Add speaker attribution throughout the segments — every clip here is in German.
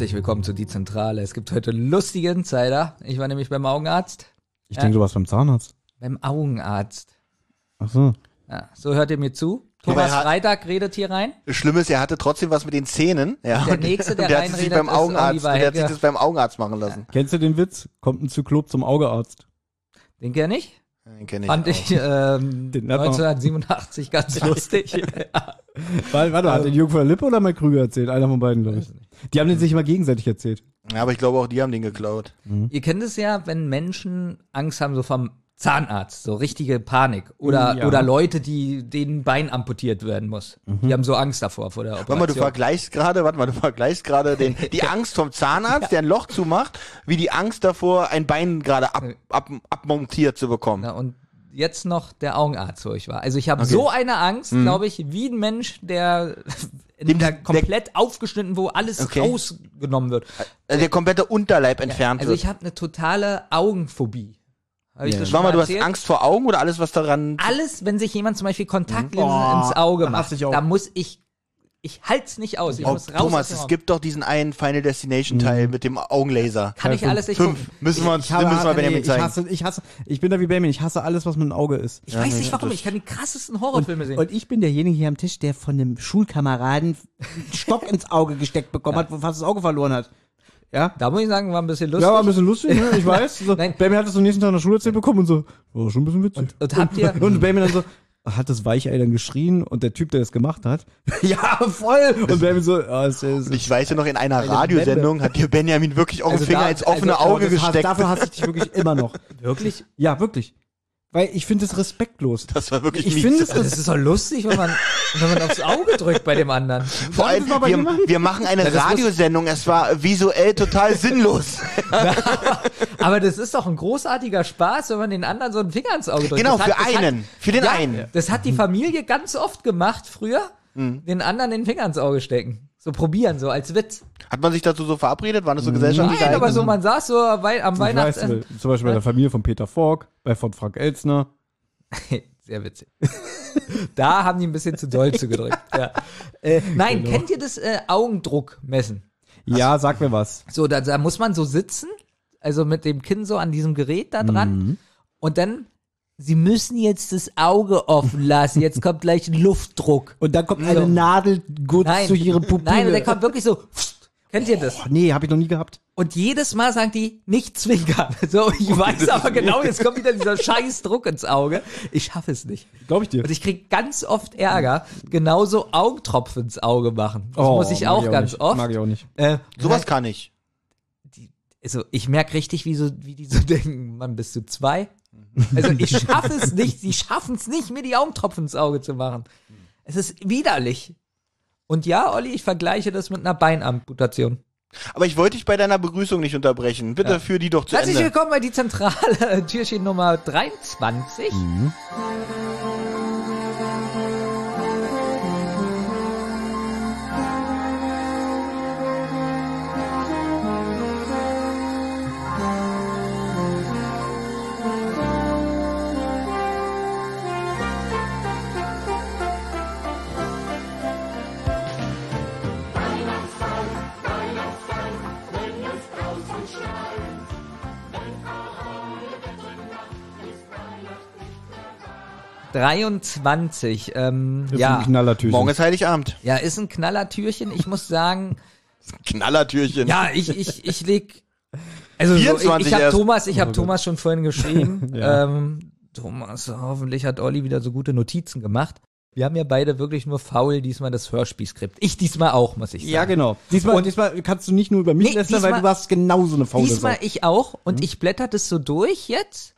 Speaker 1: Herzlich willkommen zu Die Zentrale. Es gibt heute lustige Insider. Ich war nämlich beim Augenarzt.
Speaker 2: Ich denke, du warst beim Zahnarzt.
Speaker 1: Beim Augenarzt.
Speaker 2: Ach so.
Speaker 1: Ja, so hört ihr mir zu. Thomas
Speaker 3: hat-
Speaker 1: Freitag redet hier rein.
Speaker 3: Schlimm ist, er hatte trotzdem was mit den Zähnen. Ja,
Speaker 1: Der
Speaker 3: und-
Speaker 1: nächste, der
Speaker 3: und hat sich beim
Speaker 1: ist
Speaker 3: Augenarzt, der hat sich das beim Augenarzt machen lassen.
Speaker 2: Kennst du den Witz? Kommt ein Zyklop zum Augearzt.
Speaker 1: Den kenn ich.
Speaker 3: Den kenn ich
Speaker 1: Fand
Speaker 3: auch.
Speaker 1: ich ähm,
Speaker 2: Den hat man-
Speaker 1: 1987 ganz lustig.
Speaker 2: Warte, warte, hat den Jürgen von der Lippe oder Mike Krüger erzählt? Einer von beiden, glaube ich. Die haben den sich immer gegenseitig erzählt.
Speaker 3: Ja, aber ich glaube auch, die haben den geklaut.
Speaker 1: Ihr kennt es ja, wenn Menschen Angst haben so vom Zahnarzt, so richtige Panik. Oder,
Speaker 2: Ja.
Speaker 1: oder Leute, die denen Bein amputiert werden muss. Die haben so Angst davor, vor der Operation.
Speaker 3: Warte mal, du vergleichst gerade, warte mal, du vergleichst gerade den, die Angst vom Zahnarzt, der ein Loch zumacht, wie die Angst davor, ein Bein gerade ab, ab, abmontiert zu bekommen.
Speaker 1: Na, und jetzt noch der Augenarzt, wo ich war. Also ich habe so eine Angst, glaube ich, wie ein Mensch, der,
Speaker 3: Dem
Speaker 1: der
Speaker 3: der-
Speaker 1: komplett aufgeschnitten, wo alles
Speaker 3: Okay.
Speaker 1: rausgenommen wird.
Speaker 3: Also der komplette Unterleib entfernt
Speaker 1: Also
Speaker 3: wird.
Speaker 1: ich habe eine totale Augenphobie. Ich
Speaker 2: Ja.
Speaker 3: Warte mal, du hast? Angst vor Augen oder alles, was daran.
Speaker 1: Alles, wenn sich jemand zum Beispiel Kontaktlinsen
Speaker 2: Oh,
Speaker 1: ins Auge macht,
Speaker 2: ich
Speaker 1: da muss ich, ich halt's nicht aus. Ich
Speaker 3: Oh,
Speaker 1: muss raus
Speaker 3: Thomas, es gibt doch diesen einen Final Destination Teil mit dem Augenlaser.
Speaker 1: Kann ich alles nicht
Speaker 3: Fünf.
Speaker 1: gucken.
Speaker 3: Müssen wir uns,
Speaker 2: Ich,
Speaker 3: den müssen wir
Speaker 2: nee,
Speaker 3: Benjamin
Speaker 2: ich
Speaker 3: zeigen.
Speaker 2: hasse, ich hasse, ich bin da wie Benjamin, ich hasse alles, was mit dem Auge ist.
Speaker 1: Ich weiß nicht warum, ich kann die krassesten Horrorfilme sehen.
Speaker 2: Und ich bin derjenige hier am Tisch, der von einem Schulkameraden einen Stock ins Auge gesteckt bekommen hat, wo fast das Auge verloren hat. Ja?
Speaker 1: da muss ich sagen, war ein bisschen lustig.
Speaker 2: Ja, war ein bisschen lustig, ne? ich weiß. So. Benjamin hat das am nächsten Tag in der Schule erzählt bekommen und so, war schon ein bisschen witzig.
Speaker 1: und habt ihr-
Speaker 2: Und Benjamin dann so, hat das Weichei dann geschrien und der Typ, der das gemacht hat, ja, voll. Und Benjamin so, ja, es ist,
Speaker 3: Ich weiß ja noch, in einer Radiosendung hat dir Benjamin wirklich auch
Speaker 1: Also
Speaker 3: Finger
Speaker 1: da-
Speaker 3: ins offene
Speaker 1: also-
Speaker 3: Auge
Speaker 2: das hasse-
Speaker 3: gesteckt.
Speaker 2: Dafür hasse ich dich wirklich immer noch.
Speaker 1: Wirklich?
Speaker 2: Ja, wirklich. Weil ich finde es respektlos.
Speaker 3: Das war wirklich
Speaker 2: Ich finde es
Speaker 1: Das ist doch lustig, wenn man, wenn man aufs Auge drückt bei dem anderen.
Speaker 3: Vor allem,
Speaker 2: wir
Speaker 3: wir,
Speaker 2: machen?
Speaker 3: wir machen eine
Speaker 1: muss-
Speaker 3: Radiosendung, es war visuell total sinnlos.
Speaker 1: Aber das ist doch ein großartiger Spaß, wenn man den anderen so einen Finger ins Auge drückt.
Speaker 3: Genau,
Speaker 1: Das
Speaker 3: für einen. Für den
Speaker 1: ja,
Speaker 3: einen.
Speaker 1: Das hat die Familie ganz oft gemacht früher. Den anderen den Finger ins Auge stecken. So probieren, so als Witz.
Speaker 3: Hat man sich dazu so verabredet? Waren das so gesellschaftliche
Speaker 1: Nein, aber so, man saß so wei- am Weihnachten.
Speaker 2: zum Beispiel bei der Familie von Peter Falk, bei von Frank Elzner.
Speaker 1: Sehr witzig. da haben die ein bisschen zu doll zugedrückt. Ja. Äh, nein,
Speaker 2: Genau.
Speaker 1: kennt ihr das äh, Augendruck messen?
Speaker 2: Ja, sag mir was.
Speaker 1: So, da, da muss man so sitzen, also mit dem Kinn so an diesem Gerät da dran.
Speaker 2: Mhm.
Speaker 1: Und dann, sie müssen jetzt das Auge offen lassen. Jetzt kommt gleich ein Luftdruck.
Speaker 2: Und dann kommt eine Nadel gut
Speaker 1: Nein,
Speaker 2: zu ihre Pupille.
Speaker 1: nein, und der kommt wirklich so. Kennt ihr das?
Speaker 2: Oh, nee, habe ich noch nie gehabt.
Speaker 1: Und jedes Mal sagt die, nicht zwinkern. So, ich weiß aber genau, jetzt kommt wieder dieser scheiß Druck ins Auge. Ich schaffe es nicht.
Speaker 2: Glaube ich dir.
Speaker 1: Und ich krieg ganz oft Ärger, genauso Augentropfen ins Auge machen. Das
Speaker 2: Oh,
Speaker 1: muss ich
Speaker 2: mag
Speaker 1: auch ganz
Speaker 2: nicht.
Speaker 1: oft.
Speaker 2: Mag ich auch nicht.
Speaker 1: Äh,
Speaker 3: Sowas kann ich.
Speaker 1: also ich merke richtig, wie, so, wie die so denken, Mann, bist du zwei? Also ich schaffe es nicht, sie schaffen es nicht, mir die Augentropfen ins Auge zu machen. Es ist widerlich. Und ja, Olli, ich vergleiche das mit einer Beinamputation.
Speaker 3: Aber ich wollte dich bei deiner Begrüßung nicht unterbrechen. Bitte führ die doch zu
Speaker 1: Herzlich
Speaker 3: Ende.
Speaker 1: willkommen bei die Zentrale, Türchen Nummer 23. Dreiundzwanzig. Ähm,
Speaker 2: Ist
Speaker 1: ja.
Speaker 2: ein Knallertürchen.
Speaker 3: Morgen ist Heiligabend.
Speaker 1: ja, ist ein Knallertürchen. Ich muss sagen,
Speaker 3: Knallertürchen.
Speaker 1: ja, ich, ich, ich leg. Also so, ich,
Speaker 3: 24
Speaker 1: ich habe. Thomas, ich
Speaker 2: Oh
Speaker 1: habe
Speaker 2: Gott.
Speaker 1: Thomas schon vorhin geschrieben.
Speaker 2: Ja.
Speaker 1: ähm, Thomas, hoffentlich hat Olli wieder so gute Notizen gemacht. Wir haben ja beide wirklich nur faul diesmal das Hörspielskript. Ich diesmal auch, muss ich sagen.
Speaker 2: Ja, genau. Diesmal,
Speaker 1: Und-
Speaker 2: diesmal kannst du nicht nur über mich
Speaker 1: Nee,
Speaker 2: lästern, weil du warst genauso eine faule
Speaker 1: Diesmal
Speaker 2: Sau.
Speaker 1: ich auch und
Speaker 2: Mhm.
Speaker 1: ich blätter das so durch jetzt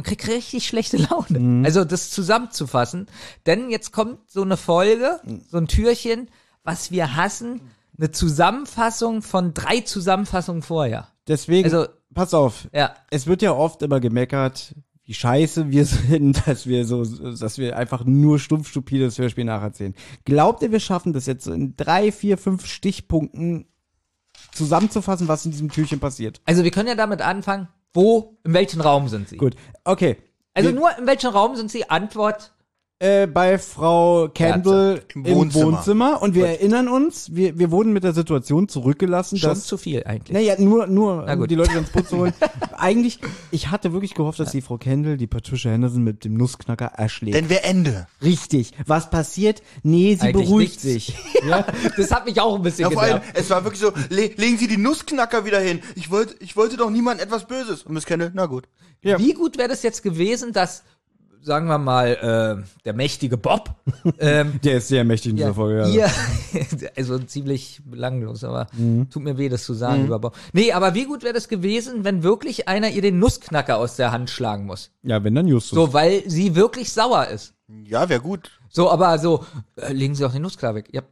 Speaker 1: und krieg richtig schlechte Laune.
Speaker 2: Mhm.
Speaker 1: Also das zusammenzufassen, denn jetzt kommt so eine Folge, so ein Türchen, was wir hassen, eine Zusammenfassung von drei Zusammenfassungen vorher.
Speaker 2: Deswegen,
Speaker 1: Also
Speaker 2: pass auf.
Speaker 1: ja,
Speaker 2: Es wird ja oft immer gemeckert, wie scheiße wir sind, dass wir so, dass wir einfach nur stumpf stupides Hörspiel nacherzählen. Glaubt ihr, wir schaffen das jetzt so in drei, vier, fünf Stichpunkten zusammenzufassen, was in diesem Türchen passiert?
Speaker 1: also wir können ja damit anfangen, wo, in welchem Raum sind sie?
Speaker 2: Gut, okay.
Speaker 1: Also nur in welchem Raum sind sie? Antwort
Speaker 2: äh, bei Frau Campbell
Speaker 3: Im
Speaker 2: im,
Speaker 3: Wohnzimmer.
Speaker 2: Wohnzimmer. Und wir erinnern uns, wir, wir wurden mit der Situation zurückgelassen,
Speaker 1: Schon
Speaker 2: dass
Speaker 1: zu viel eigentlich.
Speaker 2: Naja, nur, nur
Speaker 1: Na
Speaker 2: um
Speaker 1: gut.
Speaker 2: die Leute ins Boot zu holen. Eigentlich, ich hatte wirklich gehofft, dass die Frau Kendall, die Patricia Henderson mit dem Nussknacker erschlägt.
Speaker 3: Denn wer Ende?
Speaker 2: Richtig. Was passiert? Nee, sie
Speaker 1: Eigentlich
Speaker 2: beruhigt
Speaker 1: nichts.
Speaker 2: sich. Ja?
Speaker 1: Das hat mich auch ein bisschen
Speaker 3: Ja, vor allem, es war wirklich so, le legen Sie die Nussknacker wieder hin. Ich wollte, ich wollte doch niemand etwas Böses. Und Miss Kendall, na gut.
Speaker 2: Ja.
Speaker 1: Wie gut wäre das jetzt gewesen, dass, sagen wir mal, äh, der mächtige Bob, ähm,
Speaker 2: Der ist sehr mächtig in dieser
Speaker 1: ja,
Speaker 2: Folge. Ja.
Speaker 1: ihr, also ziemlich belanglos, aber
Speaker 2: Mhm.
Speaker 1: tut mir weh, das zu sagen über Bob. Nee, aber wie gut wäre das gewesen, wenn wirklich einer ihr den Nussknacker aus der Hand schlagen muss?
Speaker 2: ja, wenn dann Justus.
Speaker 1: So, weil sie wirklich sauer ist.
Speaker 3: Ja, wäre gut.
Speaker 1: So, aber so, äh, legen Sie auch den Nussknacker weg. Ja,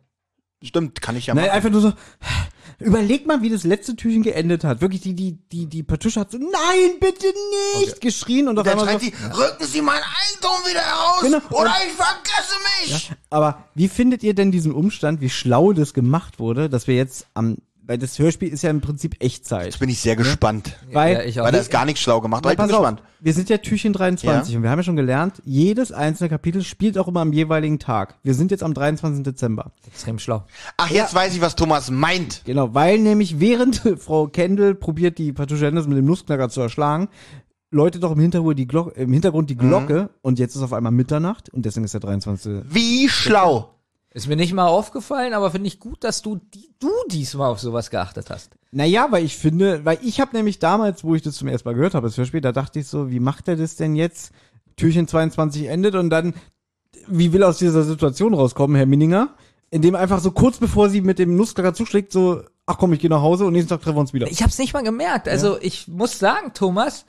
Speaker 3: Stimmt, kann ich ja
Speaker 2: Nein,
Speaker 3: machen.
Speaker 2: einfach nur so. Überleg mal, wie das letzte Türchen geendet hat. Wirklich, die, die, die, die Patricia hat so, nein, bitte nicht, geschrien und auf
Speaker 3: Dann
Speaker 2: einmal
Speaker 3: schreit
Speaker 2: so,
Speaker 3: sie, rücken Sie mein Eigentum wieder heraus
Speaker 2: Genau.
Speaker 3: oder ich vergesse mich.
Speaker 2: Aber wie findet ihr denn diesen Umstand, wie schlau das gemacht wurde, dass wir jetzt am, weil das Hörspiel ist ja im Prinzip Echtzeit.
Speaker 3: Jetzt bin ich sehr gespannt.
Speaker 2: Weil,
Speaker 1: ja, ich auch.
Speaker 3: Weil da ist gar nichts schlau gemacht, aber ich bin
Speaker 2: pass auf,
Speaker 3: gespannt.
Speaker 2: wir sind ja Türchen 23 und wir haben ja schon gelernt, jedes einzelne Kapitel spielt auch immer am jeweiligen Tag. Wir sind jetzt am 23. Dezember.
Speaker 1: extrem schlau.
Speaker 3: Ach, jetzt weiß ich, was Thomas meint.
Speaker 2: Genau, weil nämlich während Frau Kendall probiert, die Patricia Henderson mit dem Nussknacker zu erschlagen, läutet doch im Hintergrund die Glocke, im Hintergrund die Glocke und jetzt ist auf einmal Mitternacht und deswegen ist der 23.
Speaker 3: Wie schlau.
Speaker 1: Ist mir nicht mal aufgefallen, aber finde ich gut, dass du, die, du diesmal auf sowas geachtet hast.
Speaker 2: Naja, weil ich finde, weil ich habe nämlich damals, wo ich das zum ersten Mal gehört habe, das Hörspiel, da dachte ich so, wie macht er das denn jetzt? Türchen 22 endet und dann, wie will er aus dieser Situation rauskommen, Herr Minninger? Indem einfach so kurz bevor sie mit dem Nussknacker zuschlägt, so, ach komm, ich gehe nach Hause und nächsten Tag treffen wir uns wieder.
Speaker 1: Ich habe es nicht mal gemerkt. Also ich muss sagen, Thomas,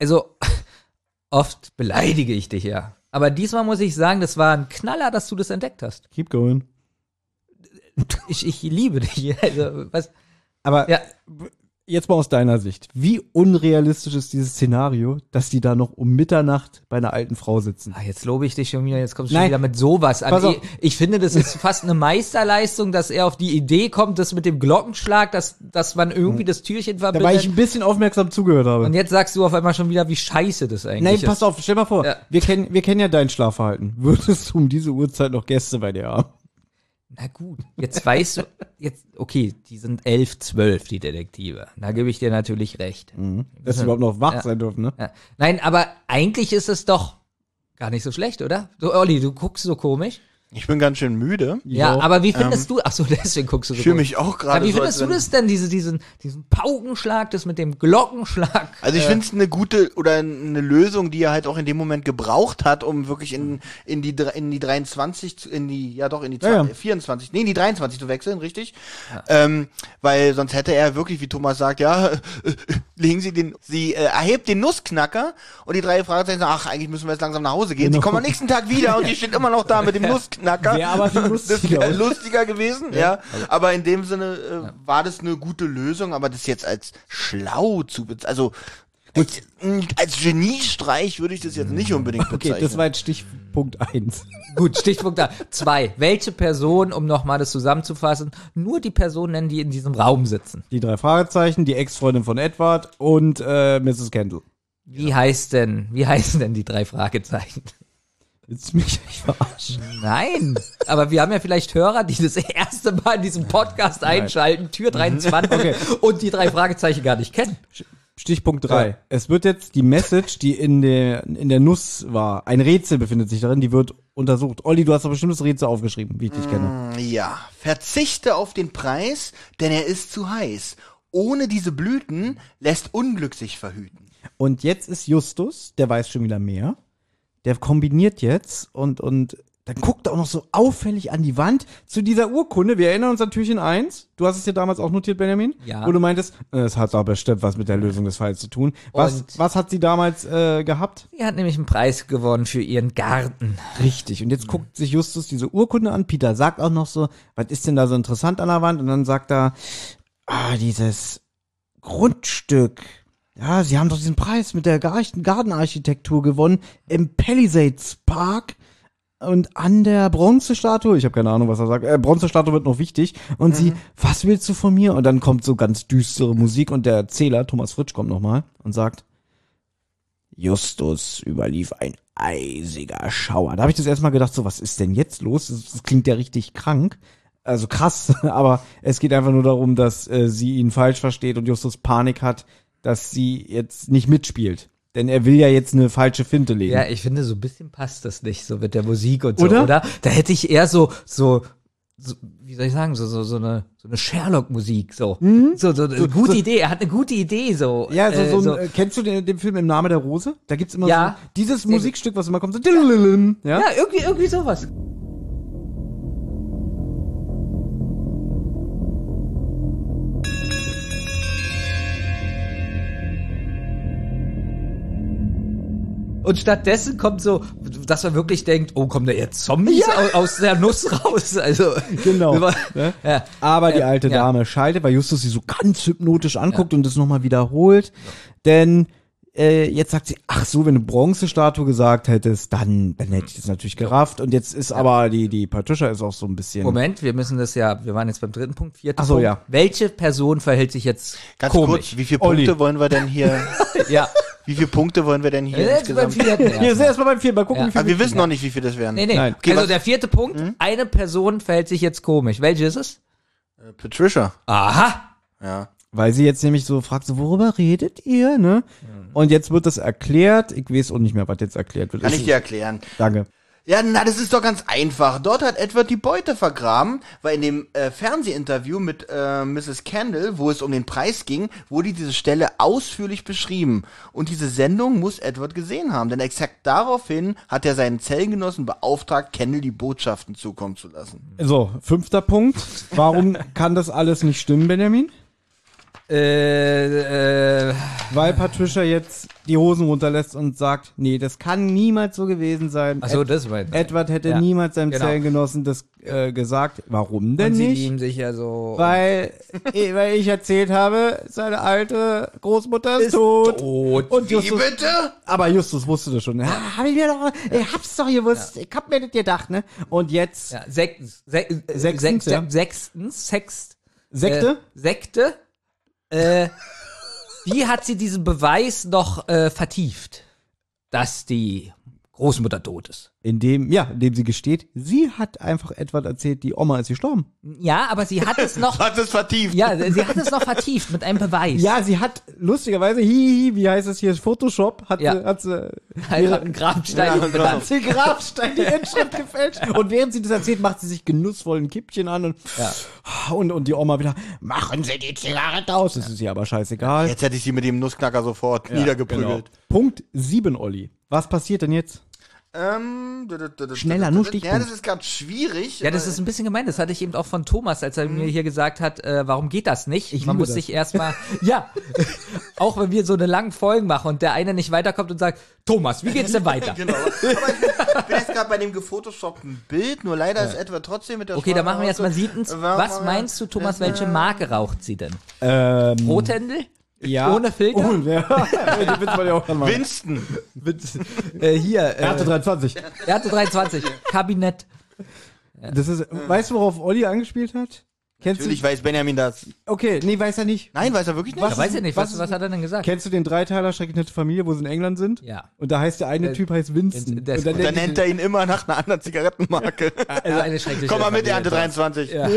Speaker 1: also oft beleidige ich dich ja. Aber diesmal muss ich sagen, das war ein Knaller, dass du das entdeckt hast.
Speaker 2: Keep going.
Speaker 1: Ich, ich liebe dich. Also, was,
Speaker 2: Aber
Speaker 1: ja,
Speaker 2: jetzt mal aus deiner Sicht. Wie unrealistisch ist dieses Szenario, dass die da noch um Mitternacht bei einer alten Frau sitzen?
Speaker 1: ah, jetzt lobe ich dich schon wieder, jetzt kommst du
Speaker 2: Nein.
Speaker 1: schon wieder mit sowas an. Ich, ich finde, das ist fast eine Meisterleistung, dass er auf die Idee kommt, das mit dem Glockenschlag, dass, dass man irgendwie das Türchen
Speaker 2: Da, weil ich
Speaker 1: verbindet.
Speaker 2: ein bisschen aufmerksam zugehört habe.
Speaker 1: Und jetzt sagst du auf einmal schon wieder, wie scheiße das eigentlich
Speaker 2: Nein,
Speaker 1: ist.
Speaker 2: pass auf, stell mal vor,
Speaker 1: Ja.
Speaker 2: wir kennen, wir kennen ja dein Schlafverhalten. Würdest du um diese Uhrzeit noch Gäste bei dir haben?
Speaker 1: Na gut, jetzt weißt du, jetzt, okay, die sind elf, zwölf, die Detektive. Da gebe ich dir natürlich recht.
Speaker 2: Dass sie überhaupt noch wach
Speaker 1: Ja.
Speaker 2: sein dürfen, ne?
Speaker 1: Ja. Nein, aber eigentlich ist es doch gar nicht so schlecht, oder? Du, Olli, du guckst so komisch.
Speaker 3: Ich bin ganz schön müde.
Speaker 1: Ja,
Speaker 2: auch.
Speaker 1: aber wie findest du, ach so, deswegen guckst du so
Speaker 3: Ich fühle mich auch
Speaker 1: Ja,
Speaker 3: gerade
Speaker 1: wie
Speaker 3: so,
Speaker 1: findest
Speaker 3: als
Speaker 1: du das denn, diese, diesen, diesen Paukenschlag, das mit dem Glockenschlag?
Speaker 3: Also ich finde es eine gute oder eine Lösung, die er halt auch in dem Moment gebraucht hat, um wirklich in, in die in die 23 zu, in die ja doch in die
Speaker 2: Ja, ja.
Speaker 3: 24, nee, in die 23 zu wechseln, richtig? Ähm, weil sonst hätte er wirklich, wie Thomas sagt, ja, äh, legen Sie den, sie äh, erhebt den Nussknacker und die drei Fragezeichen sagen, ach, eigentlich müssen wir jetzt langsam nach Hause gehen. Sie
Speaker 2: Genau.
Speaker 3: kommen am nächsten Tag wieder und die steht immer noch da mit dem Nussknacker.
Speaker 2: Wäre aber viel
Speaker 3: das
Speaker 2: lustiger,
Speaker 3: wäre
Speaker 2: oder?
Speaker 3: lustiger gewesen, ja. Aber in dem Sinne äh, war das eine gute Lösung, aber das jetzt als schlau zu also als, mh, als Geniestreich würde ich das jetzt nicht unbedingt
Speaker 2: Okay,
Speaker 3: bezeichnen.
Speaker 2: das war jetzt Stichpunkt eins.
Speaker 1: Gut, Stichpunkt da. Zwei. Welche Person, um nochmal das zusammenzufassen, nur die Personen nennen, die in diesem Raum sitzen.
Speaker 2: Die drei Fragezeichen, die Ex-Freundin von Edward und äh, Mrs. Kendall.
Speaker 1: Wie heißt denn, wie heißen denn die drei Fragezeichen?
Speaker 2: Willst du mich nicht verarschen?
Speaker 1: Nein, aber wir haben ja vielleicht Hörer, die das erste Mal in diesem Podcast einschalten, Tür 23,
Speaker 2: Okay.
Speaker 1: und die drei Fragezeichen gar nicht kennen.
Speaker 2: Stichpunkt drei.
Speaker 1: Ja.
Speaker 2: Es wird jetzt die Message, die in der, in der Nuss war, ein Rätsel befindet sich darin, die wird untersucht. Olli, du hast doch bestimmt das Rätsel aufgeschrieben, wie ich dich kenne.
Speaker 3: Ja, verzichte auf den Preis, denn er ist zu heiß. Ohne diese Blüten lässt Unglück sich verhüten.
Speaker 2: Und jetzt ist Justus, der weiß schon wieder mehr. Der kombiniert jetzt und, und dann guckt er auch noch so auffällig an die Wand zu dieser Urkunde. Wir erinnern uns an Türchen 1. Du hast es dir damals auch notiert, Benjamin?
Speaker 1: Ja.
Speaker 2: Wo du meintest, äh, es hat aber bestimmt was mit der Lösung des Falls zu tun. Was,
Speaker 1: Und-
Speaker 2: was hat sie damals äh, gehabt?
Speaker 1: Sie hat nämlich einen Preis gewonnen für ihren Garten.
Speaker 2: Richtig. Und jetzt guckt sich Justus diese Urkunde an. Peter sagt auch noch so, was ist denn da so interessant an der Wand? Und dann sagt er, ah, dieses Grundstück. Ja, sie haben doch diesen Preis mit der Gar- Gartenarchitektur gewonnen im Palisades Park. Und an der Bronzestatue, ich habe keine Ahnung, was er sagt, äh, Bronzestatue wird noch wichtig. Und sie, was willst du von mir? Und dann kommt so ganz düstere Musik und der Erzähler, Thomas Fritsch, kommt nochmal und sagt, Justus überlief ein eisiger Schauer. Da habe ich das erstmal gedacht, so, was ist denn jetzt los? Das, das klingt ja richtig krank. Also krass, aber es geht einfach nur darum, dass äh, sie ihn falsch versteht und Justus Panik hat, dass sie jetzt nicht mitspielt. Denn er will ja jetzt eine falsche Finte legen.
Speaker 1: Ja, ich finde, so ein bisschen passt das nicht, so mit der Musik und so,
Speaker 2: Oder?
Speaker 1: oder? Da hätte ich eher so, so, so wie soll ich sagen, so, so, so eine, so eine Sherlock-Musik, so. So, so, eine gute Idee, er hat eine gute Idee, so.
Speaker 2: Mhm. Ja, so,
Speaker 1: äh,
Speaker 2: so, ein, äh, kennst du den, den Film Im Name der Rose? Da gibt's immer
Speaker 1: Ja.
Speaker 2: so dieses Musikstück, was immer kommt, so ja?
Speaker 1: ja, irgendwie, irgendwie sowas. Und stattdessen kommt so, dass man wirklich denkt, oh, kommen da jetzt Zombies aus, aus der Nuss raus? Also,
Speaker 2: Genau.
Speaker 1: Ja.
Speaker 2: Ne? Aber die
Speaker 1: Ja,
Speaker 2: alte
Speaker 1: ja.
Speaker 2: Dame schaltet, weil Justus sie so ganz hypnotisch anguckt und das nochmal wiederholt. Denn äh, jetzt sagt sie, ach so, wenn du Bronzestatue gesagt hättest, dann, dann hätte ich das natürlich gerafft. Und jetzt ist aber die, die Patricia ist auch so ein bisschen.
Speaker 1: Moment, wir müssen das ja, wir waren jetzt beim dritten Punkt, vierter
Speaker 2: Ach so,
Speaker 1: Punkt.
Speaker 2: ja.
Speaker 1: Welche Person verhält sich jetzt
Speaker 3: Ganz
Speaker 1: komisch?
Speaker 3: kurz, wie viele
Speaker 2: Olli.
Speaker 3: Punkte wollen wir denn hier,
Speaker 1: Ja.
Speaker 3: Wie viele Punkte wollen wir denn hier
Speaker 1: Jetzt beim
Speaker 3: insgesamt?
Speaker 1: vierten
Speaker 2: Wir sind
Speaker 1: erstmal.
Speaker 2: beim vierten, mal gucken,
Speaker 1: Ja.
Speaker 2: wie viel
Speaker 3: Aber wir wissen noch nicht, wie viel das werden.
Speaker 1: Nee, nee.
Speaker 2: Nein.
Speaker 3: Okay,
Speaker 1: also
Speaker 3: was-
Speaker 1: der vierte Punkt, eine Person verhält sich jetzt komisch. Welche ist es?
Speaker 3: Äh, Patricia.
Speaker 1: Aha.
Speaker 3: Ja.
Speaker 2: Weil sie jetzt nämlich so fragt, so, worüber redet ihr, ne? Und jetzt wird das erklärt. Ich weiß auch nicht mehr, was jetzt erklärt wird.
Speaker 3: Kann ich dir erklären.
Speaker 2: Danke.
Speaker 3: Ja, na, das ist doch ganz einfach. Dort hat Edward die Beute vergraben, weil in dem äh, Fernsehinterview mit äh, Mrs. Kendall, wo es um den Preis ging, wurde diese Stelle ausführlich beschrieben. Und diese Sendung muss Edward gesehen haben, denn exakt daraufhin hat er seinen Zellengenossen beauftragt, Kendall die Botschaften zukommen zu lassen.
Speaker 2: So, fünfter Punkt. Warum kann das alles nicht stimmen, Benjamin?
Speaker 1: Äh, äh,
Speaker 2: Weil Patricia jetzt die Hosen runterlässt und sagt, nee, das kann niemals so gewesen sein.
Speaker 1: achso,
Speaker 2: Ed
Speaker 1: das war
Speaker 2: Edward hätte
Speaker 1: Ja,
Speaker 2: niemals seinem
Speaker 1: genau.
Speaker 2: Zellengenossen das äh, gesagt. Warum denn
Speaker 1: Und sie
Speaker 2: nicht?
Speaker 1: lieben sich ja so.
Speaker 2: Weil, eh, weil ich erzählt habe, seine alte Großmutter ist, tot.
Speaker 1: tot.
Speaker 2: Und
Speaker 3: Wie
Speaker 2: Justus,
Speaker 3: bitte?
Speaker 2: aber Justus wusste das schon. Ja, hab ich mir doch, ich hab's doch gewusst. Ich hab mir das gedacht, ne? Und jetzt
Speaker 1: Ja, sechstens, sech,
Speaker 2: Sechstens,
Speaker 1: sechstens,
Speaker 2: ja.
Speaker 1: sechstens, sext,
Speaker 2: Sekte.
Speaker 1: Äh, Sekte. Äh, wie hat sie diesen Beweis noch äh, vertieft, dass die Großmutter tot ist?
Speaker 2: indem, ja, indem sie gesteht, sie hat einfach Edward erzählt, die Oma ist gestorben.
Speaker 1: Ja, aber sie hat es noch,
Speaker 3: Hat es vertieft.
Speaker 1: ja, sie hat es noch vertieft mit einem Beweis.
Speaker 2: Ja, sie hat lustigerweise, hihi, wie heißt es hier, Photoshop, hat,
Speaker 1: Ja.
Speaker 2: sie, hat sie
Speaker 1: Einfach einen Grabstein
Speaker 3: Ja,
Speaker 1: benannt.
Speaker 2: hat sie Grabstein die Inschrift gefälscht. Und während sie das erzählt, macht sie sich genussvoll ein Kippchen an und, und, und die Oma wieder, machen Sie die Zigarette aus. Das ist ihr aber scheißegal.
Speaker 3: Jetzt hätte ich sie mit dem Nussknacker sofort niedergeprügelt.
Speaker 2: Punkt 7, Olli. Was passiert denn jetzt?
Speaker 3: Ähm,
Speaker 2: Schneller, nur Stichpunkt.
Speaker 3: Ja, das ist gerade schwierig.
Speaker 1: Ja, das ist ein bisschen gemein. Das hatte ich eben auch von Thomas, als er mir hier gesagt hat, äh, warum geht das nicht?
Speaker 2: Ich
Speaker 1: Man muss
Speaker 2: das.
Speaker 1: sich erstmal, ja, auch wenn wir so eine lange Folgen machen und der eine nicht weiterkommt und sagt, Thomas, wie geht's denn weiter?
Speaker 3: Genau. Aber ich bin jetzt gerade bei dem gefotoshoppten Bild, nur leider ist Edward trotzdem mit der
Speaker 1: Okay, dann machen wir erstmal siebtens.
Speaker 3: Äh,
Speaker 1: Was meinst du, Thomas, welche Marke raucht sie denn?
Speaker 2: Ähm,
Speaker 1: Rothändel?
Speaker 2: Ja.
Speaker 1: Ohne Filter?
Speaker 2: Oh, ja. Den Witz wollte ich auch dran machen.
Speaker 3: Winston.
Speaker 1: Äh, hier,
Speaker 2: Erte 23.
Speaker 1: Erte 23, Kabinett.
Speaker 2: Das ist, weißt du, worauf Olli angespielt hat? Kennst
Speaker 3: Natürlich
Speaker 2: du?
Speaker 3: weiß Benjamin das.
Speaker 2: Okay, nee, weiß er nicht.
Speaker 3: Nein, weiß er wirklich nicht?
Speaker 2: Was?
Speaker 1: Weiß ich nicht,
Speaker 2: was
Speaker 1: was, was hat er denn gesagt?
Speaker 2: Kennst du den Dreiteiler Schrecklich nette Familie, wo sie in England sind?
Speaker 1: Ja.
Speaker 2: Und da heißt der eine
Speaker 1: Äh,
Speaker 2: Typ heißt Winston.
Speaker 1: der ist
Speaker 2: und
Speaker 1: gut.
Speaker 3: Dann nennt er ihn immer nach einer anderen Zigarettenmarke.
Speaker 1: Also eine schreckliche
Speaker 3: Komm mal mit,
Speaker 1: Familie.
Speaker 3: Ernte 23.
Speaker 1: Ja.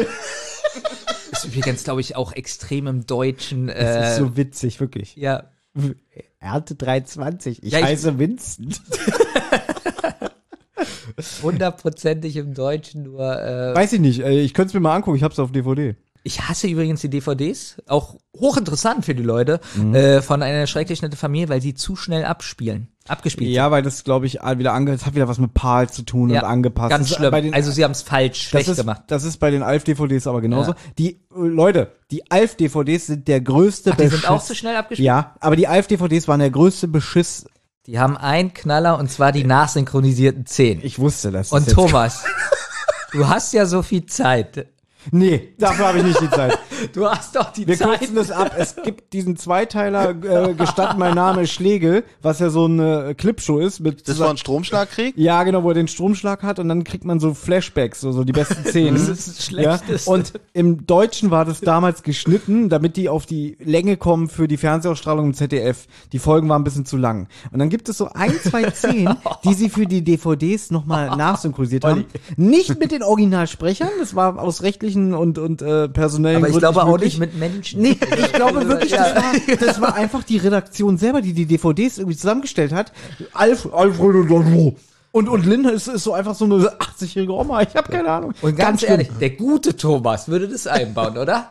Speaker 1: Übrigens, glaube ich, auch extrem im Deutschen.
Speaker 2: das
Speaker 1: Äh,
Speaker 2: ist so witzig, wirklich.
Speaker 1: ja,
Speaker 2: Ernte 320. Ich
Speaker 1: Ja, ich-
Speaker 2: heiße Winston.
Speaker 1: hundertprozentig im Deutschen, nur äh,
Speaker 2: Weiß ich nicht. äh, Ich könnte es mir mal angucken. Ich hab's auf DVD.
Speaker 1: Ich hasse übrigens die DVDs, auch hochinteressant für die Leute,
Speaker 2: Mhm.
Speaker 1: äh, von einer schrecklich nette Familie, weil sie zu schnell abspielen, abgespielt
Speaker 2: Ja, weil das, glaube ich, wieder ange das hat wieder was mit PAL zu tun
Speaker 1: sind.
Speaker 2: und angepasst.
Speaker 1: Ganz
Speaker 2: ist
Speaker 1: schlimm.
Speaker 2: Bei den,
Speaker 1: also sie haben es falsch, schlecht
Speaker 2: ist,
Speaker 1: gemacht.
Speaker 2: Das ist bei den Alf-DVDs aber genauso.
Speaker 1: Ja.
Speaker 2: Die, äh, Leute, die Alf-DVDs sind der größte
Speaker 1: Ach, die sind
Speaker 2: Beschiss.
Speaker 1: auch zu schnell abgespielt.
Speaker 2: Ja, aber die Alf-DVDs waren der größte Beschiss.
Speaker 1: Die haben einen Knaller und zwar die nachsynchronisierten Zehn.
Speaker 2: Ich wusste das.
Speaker 1: Und Thomas, du hast ja so viel Zeit.
Speaker 2: Nee, dafür habe ich nicht die Zeit.
Speaker 1: Du hast doch die
Speaker 2: Wir
Speaker 1: Zeit.
Speaker 2: kürzen das ab. Es gibt diesen Zweiteiler, äh, gestatten mein Name ist Schlegel, was ja so eine Clipshow ist. Mit
Speaker 3: Das war ein Stromschlagkrieg?
Speaker 2: ja, genau, wo er den Stromschlag hat und dann kriegt man so Flashbacks, so, so die besten Szenen.
Speaker 1: Das ist das
Speaker 2: ja?
Speaker 1: Schlechteste.
Speaker 2: Und im Deutschen war das damals geschnitten, damit die auf die Länge kommen für die Fernsehausstrahlung im ZDF. Die Folgen waren ein bisschen zu lang. Und dann gibt es so ein, zwei Szenen, die sie für die DVDs nochmal nachsynchronisiert haben. Nicht mit den Originalsprechern, das war aus rechtlichen und, und äh, personellen
Speaker 1: Aber ich
Speaker 2: Gründen
Speaker 1: glaube auch nicht mit Menschen.
Speaker 2: Nee, ich glaube wirklich, das, war, das war einfach die Redaktion selber, die die DVDs irgendwie zusammengestellt hat. Alf, Alfred und Lando. Und, und Lynn ist, ist so einfach so eine 80-jährige Oma. Ich habe keine Ahnung.
Speaker 1: Und ganz,
Speaker 2: schlimm.
Speaker 1: ehrlich, der gute Thomas würde das einbauen, oder?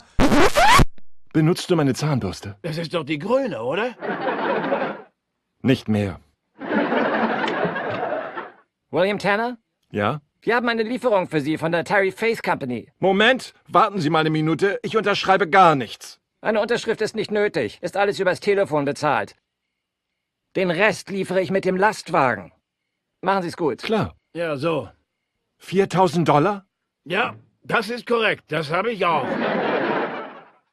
Speaker 4: Benutzt du meine Zahnbürste?
Speaker 5: Das ist doch die grüne, oder?
Speaker 4: Nicht mehr.
Speaker 6: William Tanner?
Speaker 4: Ja?
Speaker 6: Wir haben eine Lieferung für Sie von der Terry Face Company.
Speaker 4: Moment, warten Sie mal eine Minute. Ich unterschreibe gar nichts.
Speaker 6: Eine Unterschrift ist nicht nötig, ist alles übers Telefon bezahlt. Den Rest liefere ich mit dem Lastwagen. Machen Sie es gut.
Speaker 4: Klar.
Speaker 5: Ja, so.
Speaker 4: 4000 Dollar?
Speaker 5: Ja, das ist korrekt. Das habe ich auch.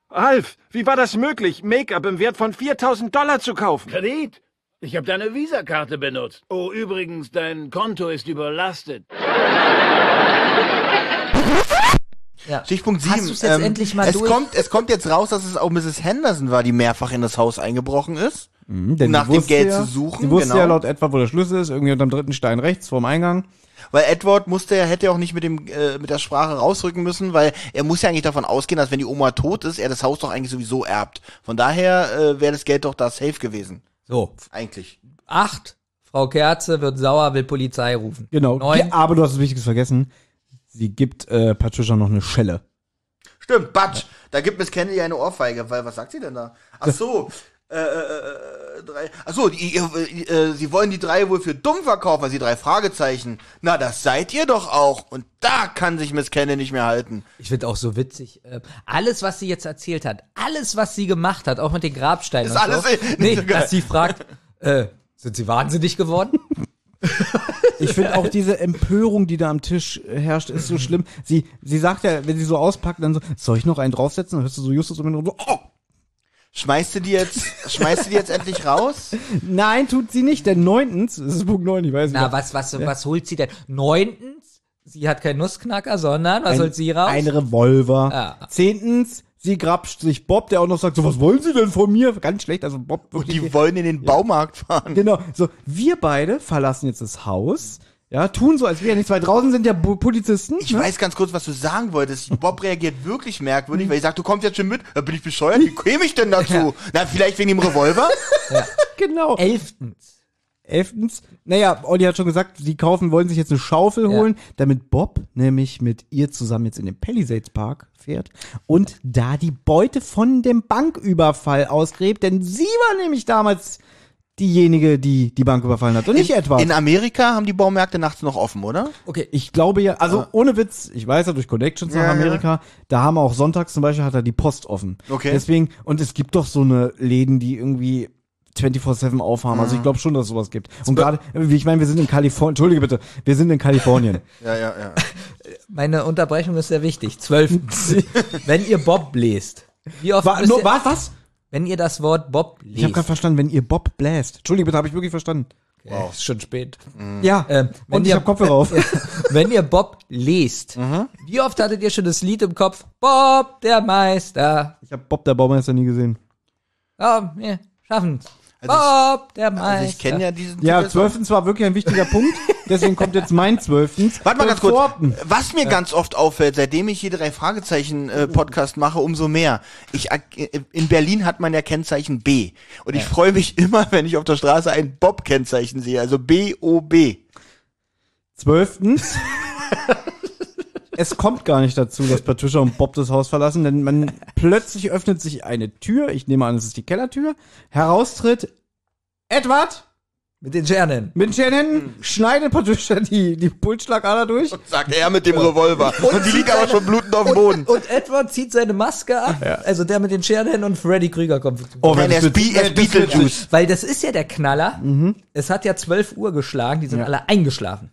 Speaker 4: Alf, wie war das möglich, Make-up im Wert von 4000 Dollar zu kaufen?
Speaker 5: Kredit? Ich habe deine Visakarte benutzt. Oh, übrigens, dein Konto ist überlastet.
Speaker 1: Ja.
Speaker 3: Stichpunkt 7.
Speaker 1: Hast jetzt endlich mal
Speaker 3: es
Speaker 1: durch?
Speaker 3: Kommt, es kommt jetzt raus, dass es auch Mrs. Henderson war, die mehrfach in das Haus eingebrochen ist.
Speaker 2: Mhm, denn
Speaker 3: um nach dem Geld
Speaker 2: ja,
Speaker 3: zu suchen,
Speaker 2: Sie wusste
Speaker 3: genau.
Speaker 2: ja laut etwa, wo der Schlüssel ist, irgendwie unterm dritten Stein rechts vorm Eingang.
Speaker 3: Weil Edward musste ja, hätte ja auch nicht mit dem, äh, mit der Sprache rausrücken müssen, weil er muss ja eigentlich davon ausgehen, dass wenn die Oma tot ist, er das Haus doch eigentlich sowieso erbt. Von daher äh, wäre das Geld doch da safe gewesen.
Speaker 1: So,
Speaker 3: Eigentlich.
Speaker 1: acht. Frau Kerze wird sauer, will Polizei rufen.
Speaker 2: Genau.
Speaker 1: Neun.
Speaker 2: Aber du hast das Wichtiges vergessen. Sie gibt äh, Patricia noch eine Schelle.
Speaker 3: Stimmt, Batsch. Da gibt Miss Kennedy eine Ohrfeige, weil was sagt sie denn da? Ach so. Äh, äh, äh, drei. Ach so, die, ihr, äh, sie wollen die drei wohl für dumm verkaufen, weil sie drei Fragezeichen. Na, das seid ihr doch auch. Und da kann sich Miss Kennedy nicht mehr halten.
Speaker 1: Ich finde auch so witzig, äh, alles, was sie jetzt erzählt hat, alles, was sie gemacht hat, auch mit den Grabsteinen.
Speaker 3: Ist
Speaker 1: und
Speaker 3: alles
Speaker 1: so,
Speaker 3: eh-
Speaker 1: nee,
Speaker 3: so geil.
Speaker 1: dass sie fragt, äh, sind sie wahnsinnig geworden?
Speaker 2: Ich finde auch diese Empörung, die da am Tisch herrscht, ist so schlimm. Sie, sie sagt ja, wenn sie so auspackt, dann so, soll ich noch einen draufsetzen? Dann hörst du so Justus um so, oh,
Speaker 3: Schmeißt du die jetzt, schmeißt du die jetzt endlich raus?
Speaker 2: nein, tut sie nicht, denn neuntens, das ist Punkt neun, ich weiß nicht.
Speaker 1: Na, was, was, was holt sie denn? Neuntens, sie hat keinen Nussknacker, sondern, was holt sie raus?
Speaker 2: Ein Revolver.
Speaker 1: Ah.
Speaker 2: Zehntens, sie grapscht sich Bob, der auch noch sagt, so, was wollen sie denn von mir? Ganz schlecht, also Bob
Speaker 3: Und die wollen in den Baumarkt fahren.
Speaker 2: Genau, so, wir beide verlassen jetzt das Haus, ja, tun so, als wäre nichts, weil draußen sind ja Polizisten.
Speaker 3: Ich
Speaker 2: ne?
Speaker 3: weiß ganz kurz, was du sagen wolltest. Bob reagiert wirklich merkwürdig, weil ich sag, du kommst jetzt schon mit. Da bin ich bescheuert. Wie käme ich denn dazu? Na, vielleicht wegen dem Revolver?
Speaker 2: Genau.
Speaker 1: Elftens.
Speaker 2: Elftens, naja, Olli hat schon gesagt, sie kaufen, wollen sich jetzt eine Schaufel
Speaker 1: Ja.
Speaker 2: holen, damit Bob nämlich mit ihr zusammen jetzt in den Palisades Park fährt und da die Beute von dem Banküberfall ausgräbt, denn sie war nämlich damals diejenige, die die Bank überfallen hat und nicht etwa.
Speaker 3: In Amerika haben die Baumärkte nachts noch offen, oder?
Speaker 1: Okay,
Speaker 2: ich glaube ja, also ohne Witz, ich weiß ja durch Connections nach
Speaker 3: Ja, ja.
Speaker 2: Amerika, da haben wir auch sonntags zum Beispiel hat er die Post offen.
Speaker 3: Okay.
Speaker 2: Deswegen, und es gibt doch so eine Läden, die irgendwie 24-7 aufhaben. Also ich glaube schon, dass es sowas gibt. Und gerade, wie ich meine, wir sind in Kalifornien, entschuldige bitte, wir sind in Kalifornien.
Speaker 3: Ja, ja, ja.
Speaker 1: meine Unterbrechung ist sehr wichtig. Zwölftens, wenn ihr Bob lest, wie oft
Speaker 2: Wa no,
Speaker 1: ihr,
Speaker 2: was, was?
Speaker 1: wenn ihr das Wort Bob
Speaker 2: Ich habe
Speaker 1: lest,
Speaker 2: gerade verstanden, wenn ihr Bob bläst. Entschuldige bitte, habe ich wirklich verstanden.
Speaker 1: wow. ist schon spät.
Speaker 2: Ja,
Speaker 1: Ähm, wenn
Speaker 2: und ich
Speaker 1: ihr-
Speaker 2: habe Kopfhörer auf.
Speaker 1: wenn ihr Bob lest, wie oft hattet ihr schon das Lied im Kopf? Bob, der Meister.
Speaker 2: Ich habe Bob der Baumeister nie gesehen.
Speaker 1: Ja, wir schaffen's.
Speaker 3: Also ich-
Speaker 1: Bob, der Meister.
Speaker 3: Also ich kenne ja diesen
Speaker 2: Ja,
Speaker 3: Titel.
Speaker 2: zwölftens war wirklich ein wichtiger Punkt. Deswegen kommt jetzt mein zwölftens.
Speaker 3: Warte mal ganz kurz. Was mir ganz oft auffällt, seitdem ich hier drei Fragezeichen äh, Podcast mache, umso mehr. Ich äh, in Berlin hat man ja Kennzeichen B und ich freue mich immer, wenn ich auf der Straße ein Bob Kennzeichen sehe, also B O B.
Speaker 2: Zwölftens. es kommt gar nicht dazu, dass Patricia und Bob das Haus verlassen, denn man plötzlich öffnet sich eine Tür. Ich nehme an, es ist die Kellertür. Heraustritt Edward
Speaker 1: Mit den Schernen.
Speaker 2: mit den Händen, schneidet Patricia die, die Pulsschlagader durch.
Speaker 3: Sagt er mit dem Revolver. Und, die liegt aber schon blutend auf dem Boden.
Speaker 1: Und Edward zieht seine Maske ab. Also der mit den Schernen und Freddy Krüger kommt.
Speaker 2: Oh,
Speaker 3: Nein, er ist, Be er ist Beetlejuice.
Speaker 1: Weil das ist ja der Knaller. Es hat ja 12 Uhr geschlagen, die sind alle eingeschlafen.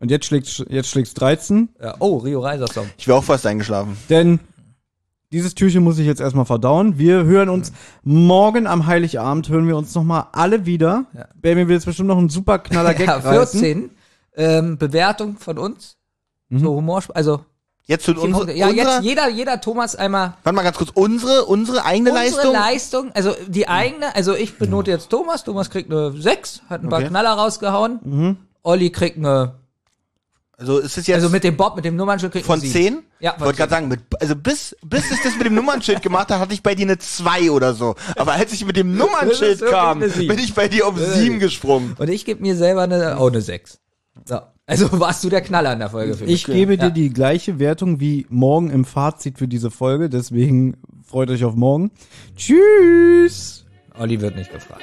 Speaker 2: Und jetzt schlägt jetzt schlägt's 13,
Speaker 1: Ja, oh, Rio Reiser Song.
Speaker 3: Ich wäre auch fast eingeschlafen.
Speaker 2: denn dieses Türchen muss ich jetzt erstmal verdauen. Wir hören uns morgen am Heiligabend, hören wir uns nochmal alle wieder.
Speaker 1: Ja.
Speaker 2: Baby will jetzt bestimmt noch einen super knaller Gag
Speaker 1: Ja,
Speaker 2: reißen.
Speaker 1: 14. Ähm, Bewertung von uns. So Humor, also
Speaker 3: Jetzt
Speaker 1: vier
Speaker 3: unsere,
Speaker 1: ja,
Speaker 3: unsere,
Speaker 1: jetzt jeder, jeder Thomas einmal
Speaker 3: warte mal ganz kurz, unsere, unsere eigene
Speaker 1: unsere
Speaker 3: Leistung?
Speaker 1: Leistung, also die eigene, also ich benote jetzt Thomas, Thomas kriegt eine 6, hat ein paar
Speaker 3: Okay.
Speaker 1: Knaller rausgehauen. Olli kriegt eine,
Speaker 3: Also ist es jetzt
Speaker 1: also mit dem Bob, mit dem Nummernschild kriegt
Speaker 3: von
Speaker 1: eine sieben.
Speaker 3: 10?
Speaker 1: Ja,
Speaker 3: ich
Speaker 1: von
Speaker 3: wollte gerade sagen, mit, also bis, bis es das mit dem Nummernschild gemacht hat, hatte ich bei dir eine 2 oder so. Aber als ich mit dem Nummernschild kam, bin ich bei dir auf 7 gesprungen.
Speaker 1: Und ich gebe mir selber eine, auch eine 6. So. Also warst du der Knaller in der Folge für mich.
Speaker 2: Ich gebe dir
Speaker 1: Ja.
Speaker 2: die gleiche Wertung wie morgen im Fazit für diese Folge, deswegen freut euch auf morgen. Tschüss!
Speaker 1: Olli wird nicht gefragt.